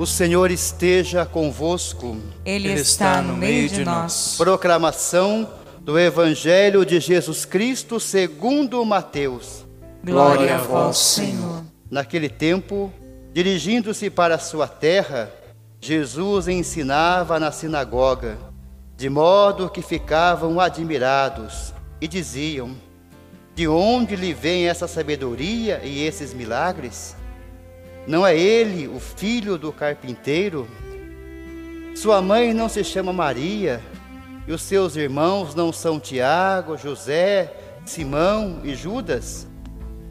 O Senhor esteja convosco. Ele, Ele está no meio de nós. Proclamação do Evangelho de Jesus Cristo segundo Mateus. Glória a vós, Senhor. Naquele tempo, dirigindo-se para a sua terra, Jesus ensinava na sinagoga, de modo que ficavam admirados e diziam: De onde lhe vem essa sabedoria e esses milagres? Não é ele o filho do carpinteiro? Sua mãe não se chama Maria, e os seus irmãos não são Tiago, José, Simão e Judas?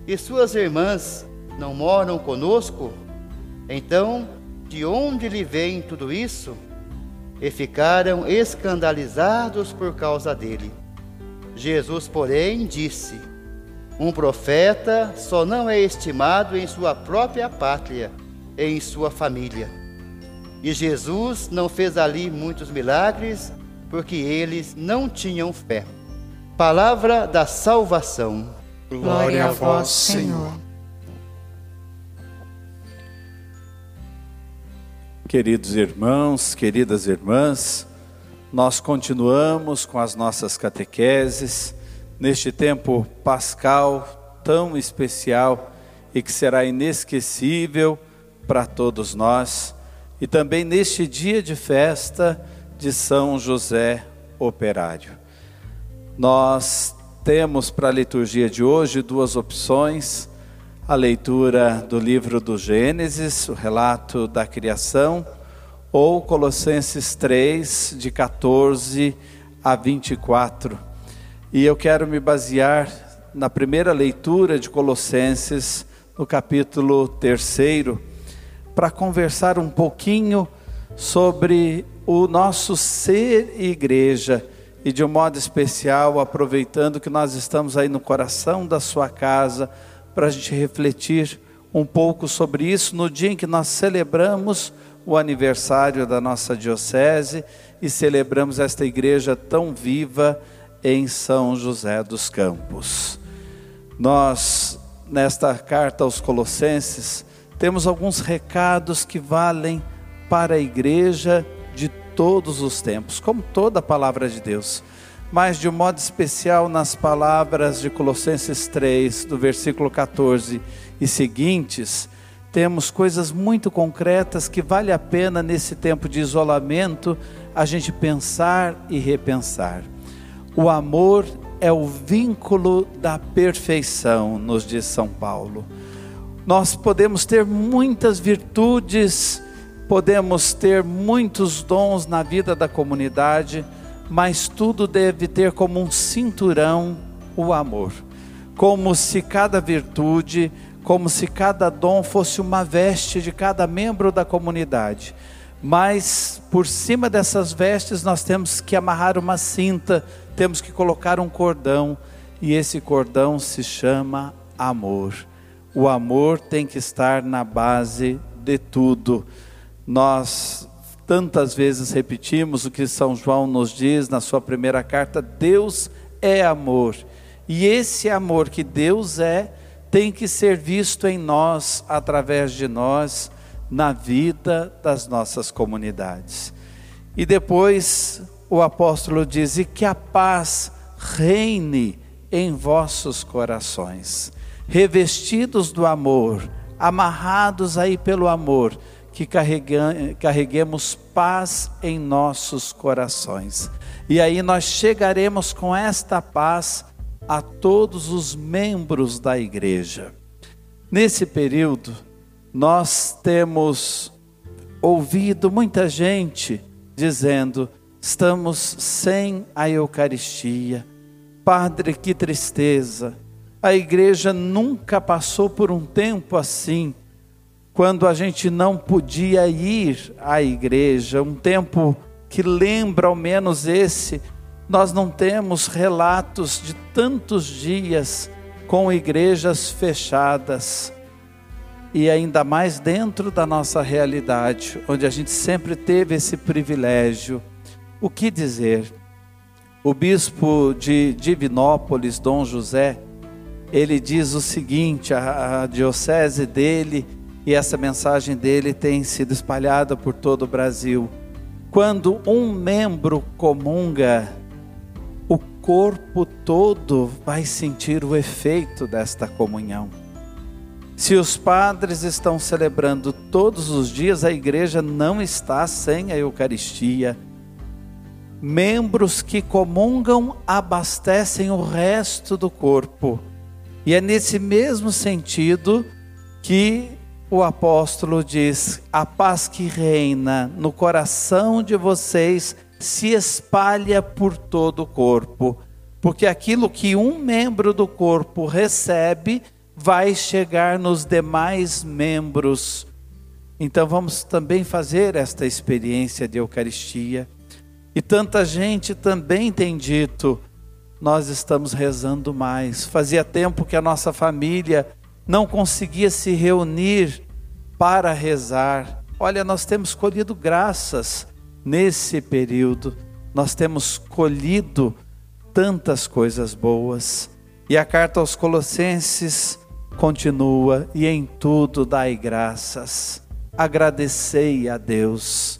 E suas irmãs não moram conosco? Então, de onde lhe vem tudo isso? E ficaram escandalizados por causa dele. Jesus, porém, disse: um profeta só não é estimado em sua própria pátria, em sua família. E Jesus não fez ali muitos milagres, porque eles não tinham fé. Palavra da salvação. Glória a vós, Senhor. Queridos irmãos, queridas irmãs, nós continuamos com as nossas catequeses neste tempo pascal tão especial e que será inesquecível para todos nós, e também neste dia de festa de São José Operário. Nós temos para a liturgia de hoje duas opções: a leitura do livro do Gênesis, o relato da criação, ou Colossenses 3, de 14 a 24 e eu quero me basear na primeira leitura de Colossenses, no capítulo 3, para conversar um pouquinho sobre o nosso ser igreja e de um modo especial, aproveitando que nós estamos aí no coração da sua casa, para a gente refletir um pouco sobre isso no dia em que nós celebramos o aniversário da nossa diocese e celebramos esta igreja tão viva em São José dos Campos. Nós, nesta carta aos Colossenses, temos alguns recados que valem para a igreja de todos os tempos, como toda a palavra de Deus, mas de um modo especial nas palavras de Colossenses 3, do versículo 14 e seguintes, temos coisas muito concretas que vale a pena nesse tempo de isolamento a gente pensar e repensar. O amor é o vínculo da perfeição, nos diz São Paulo. Nós podemos ter muitas virtudes, podemos ter muitos dons na vida da comunidade, mas tudo deve ter como um cinturão o amor. Como se cada virtude, como se cada dom fosse uma veste de cada membro da comunidade. Mas por cima dessas vestes nós temos que amarrar uma cinta temos que colocar um cordão, e esse cordão se chama amor. O amor tem que estar na base de tudo. Nós tantas vezes repetimos o que São João nos diz na sua primeira carta: Deus é amor. E esse amor que Deus é, tem que ser visto em nós, através de nós, na vida das nossas comunidades. E depois o apóstolo diz: e que a paz reine em vossos corações, revestidos do amor, amarrados aí pelo amor, que carreguemos paz em nossos corações. E aí nós chegaremos com esta paz a todos os membros da igreja. Nesse período, nós temos ouvido muita gente dizendo: estamos sem a Eucaristia. Padre, que tristeza. A igreja nunca passou por um tempo assim, quando a gente não podia ir à igreja, um tempo que lembra ao menos esse. Nós não temos relatos de tantos dias com igrejas fechadas. E ainda mais dentro da nossa realidade, onde a gente sempre teve esse privilégio o que dizer? O bispo de Divinópolis, Dom José, ele diz o seguinte: a, a diocese dele e essa mensagem dele tem sido espalhada por todo o Brasil. Quando um membro comunga, o corpo todo vai sentir o efeito desta comunhão. Se os padres estão celebrando todos os dias, a igreja não está sem a Eucaristia. Membros que comungam abastecem o resto do corpo. E é nesse mesmo sentido que o apóstolo diz: a paz que reina no coração de vocês se espalha por todo o corpo, porque aquilo que um membro do corpo recebe, vai chegar nos demais membros. Então vamos também fazer esta experiência de Eucaristia. E tanta gente também tem dito: nós estamos rezando mais. Fazia tempo que a nossa família não conseguia se reunir para rezar. Olha, nós temos colhido graças nesse período, nós temos colhido tantas coisas boas. E a carta aos Colossenses continua e em tudo dai graças, agradecei a Deus.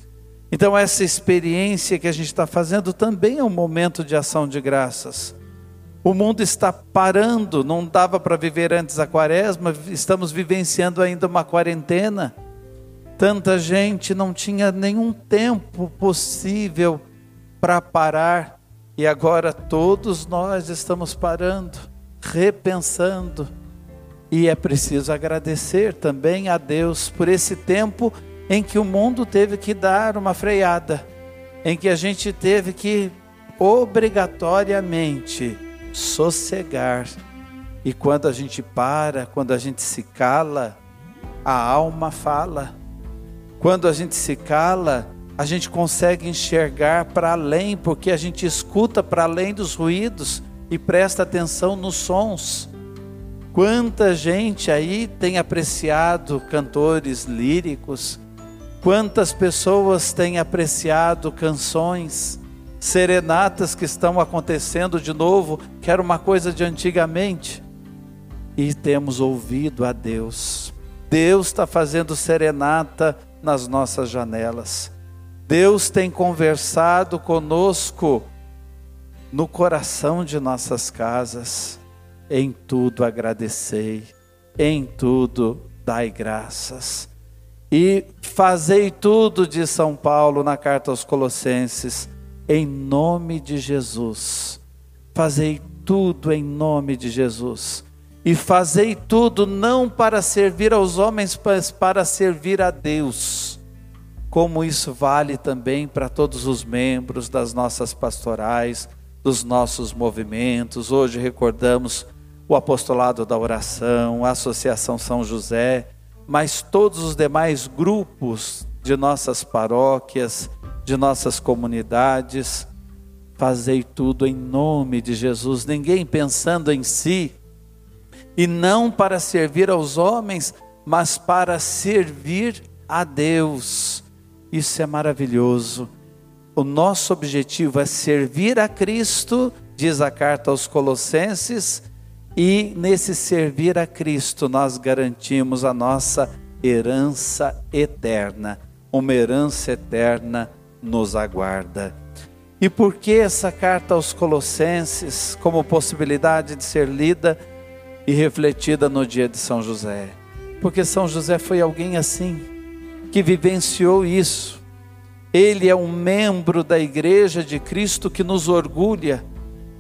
Então, essa experiência que a gente está fazendo também é um momento de ação de graças. O mundo está parando, não dava para viver antes da quaresma, estamos vivenciando ainda uma quarentena. Tanta gente não tinha nenhum tempo possível para parar, e agora todos nós estamos parando, repensando, e é preciso agradecer também a Deus por esse tempo em que o mundo teve que dar uma freada, em que a gente teve que obrigatoriamente sossegar. E quando a gente para, quando a gente se cala, a alma fala. Quando a gente se cala, a gente consegue enxergar para além, porque a gente escuta para além dos ruídos e presta atenção nos sons. Quanta gente aí tem apreciado cantores líricos, quantas pessoas têm apreciado canções, serenatas que estão acontecendo de novo, que era uma coisa de antigamente, e temos ouvido a Deus. Deus está fazendo serenata nas nossas janelas. Deus tem conversado conosco no coração de nossas casas. Em tudo agradecei, em tudo dai graças. E fazei tudo, diz São Paulo na carta aos Colossenses, em nome de Jesus. Fazei tudo em nome de Jesus. E fazei tudo não para servir aos homens, mas para servir a Deus. Como isso vale também para todos os membros das nossas pastorais, dos nossos movimentos. Hoje recordamos o apostolado da oração, a Associação São José, mas todos os demais grupos de nossas paróquias, de nossas comunidades. Fazei tudo em nome de Jesus, ninguém pensando em si, e não para servir aos homens, mas para servir a Deus. Isso é maravilhoso. O nosso objetivo é servir a Cristo, diz a carta aos Colossenses, e nesse servir a Cristo, nós garantimos a nossa herança eterna. Uma herança eterna nos aguarda. E por que essa carta aos Colossenses, como possibilidade de ser lida e refletida no dia de São José? Porque São José foi alguém assim, que vivenciou isso. Ele é um membro da Igreja de Cristo que nos orgulha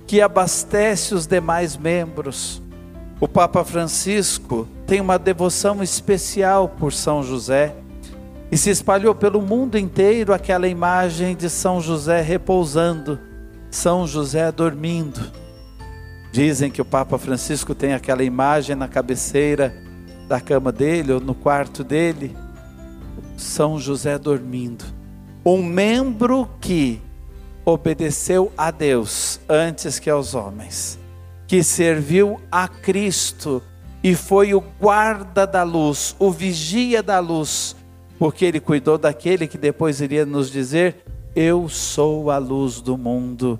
que abastece os demais membros. O Papa Francisco tem uma devoção especial por São José e se espalhou pelo mundo inteiro aquela imagem de São José repousando, São José dormindo. Dizem que o Papa Francisco tem aquela imagem na cabeceira da cama dele ou no quarto dele, São José dormindo. Um membro que obedeceu a Deus antes que aos homens, que serviu a Cristo e foi o guarda da luz, o vigia da luz, porque ele cuidou daquele que depois iria nos dizer: Eu sou a luz do mundo.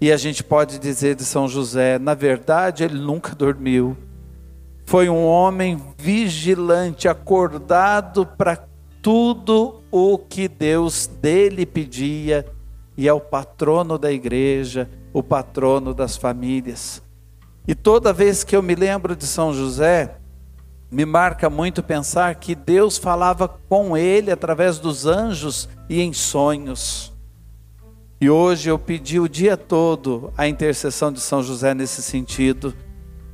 E a gente pode dizer de São José, na verdade, ele nunca dormiu. foi um homem vigilante, acordado para tudo o que Deus dele pedia, e é o patrono da igreja, o patrono das famílias. E toda vez que eu me lembro de São José, me marca muito pensar que Deus falava com ele através dos anjos e em sonhos. E hoje eu pedi o dia todo a intercessão de São José nesse sentido.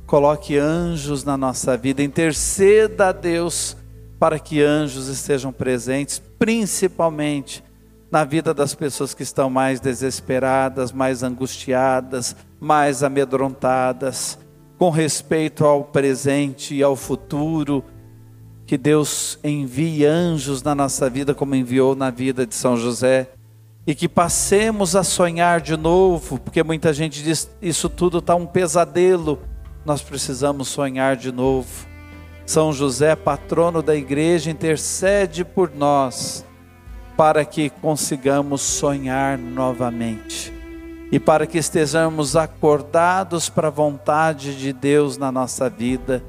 Coloque anjos na nossa vida, interceda a Deus para que anjos estejam presentes, principalmente na vida das pessoas que estão mais desesperadas, mais angustiadas, mais amedrontadas, com respeito ao presente e ao futuro. Que Deus envie anjos na nossa vida, como enviou na vida de São José e que passemos a sonhar de novo, porque muita gente diz isso tudo está um pesadelo. Nós precisamos sonhar de novo. São José, patrono da igreja, intercede por nós para que consigamos sonhar novamente e para que estejamos acordados para a vontade de Deus na nossa vida,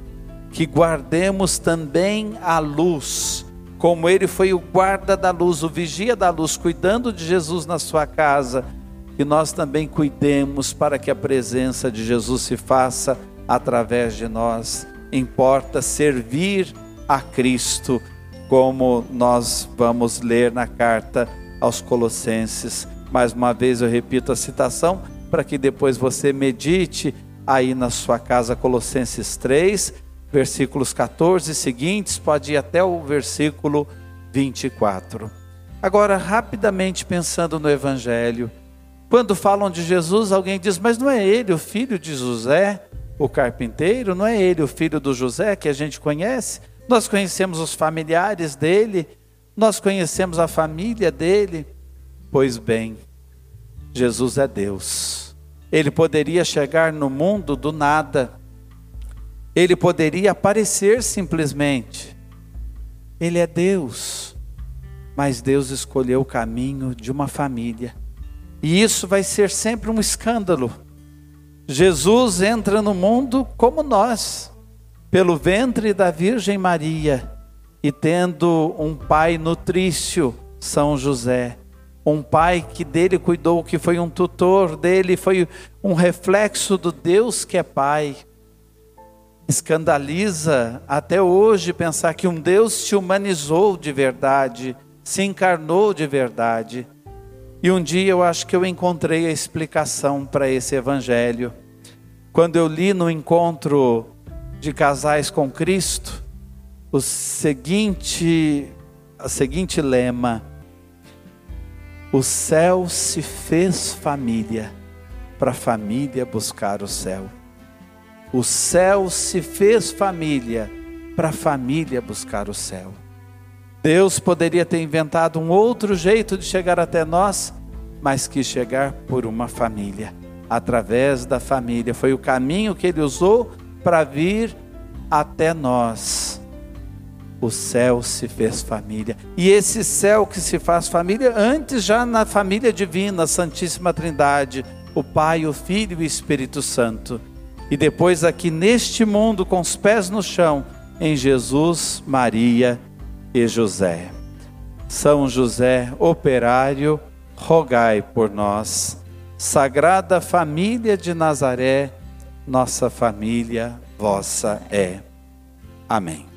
que guardemos também a luz como ele foi o guarda da luz, o vigia da luz, cuidando de Jesus na sua casa, que nós também cuidemos para que a presença de Jesus se faça através de nós. Importa servir a Cristo, como nós vamos ler na carta aos Colossenses. Mais uma vez eu repito a citação para que depois você medite aí na sua casa Colossenses 3, versículos 14 seguintes, pode ir até o versículo 24. Agora, rapidamente pensando no Evangelho, quando falam de Jesus, alguém diz, mas não é ele o filho de José, o carpinteiro? Não é ele o filho do José que a gente conhece? Nós conhecemos os familiares dele, nós conhecemos a família dele. Pois bem, Jesus é Deus. Ele poderia chegar no mundo do nada ele poderia aparecer simplesmente. Ele é Deus. Mas Deus escolheu o caminho de uma família. E isso vai ser sempre um escândalo. Jesus entra no mundo como nós, pelo ventre da Virgem Maria, e tendo um pai nutrício, São José, um pai que dele cuidou, que foi um tutor dele, foi um reflexo do Deus que é pai escandaliza até hoje pensar que um Deus se humanizou de verdade, se encarnou de verdade. E um dia eu acho que eu encontrei a explicação para esse evangelho. Quando eu li no encontro de casais com Cristo, o seguinte, a seguinte lema: O céu se fez família para a família buscar o céu. O céu se fez família para a família buscar o céu. Deus poderia ter inventado um outro jeito de chegar até nós, mas quis chegar por uma família, através da família. Foi o caminho que ele usou para vir até nós. O céu se fez família. E esse céu que se faz família, antes já na família divina, Santíssima Trindade, o Pai, o Filho e o Espírito Santo e depois aqui neste mundo com os pés no chão em Jesus, Maria e José. São José, operário, rogai por nós. Sagrada Família de Nazaré, nossa família vossa é. Amém.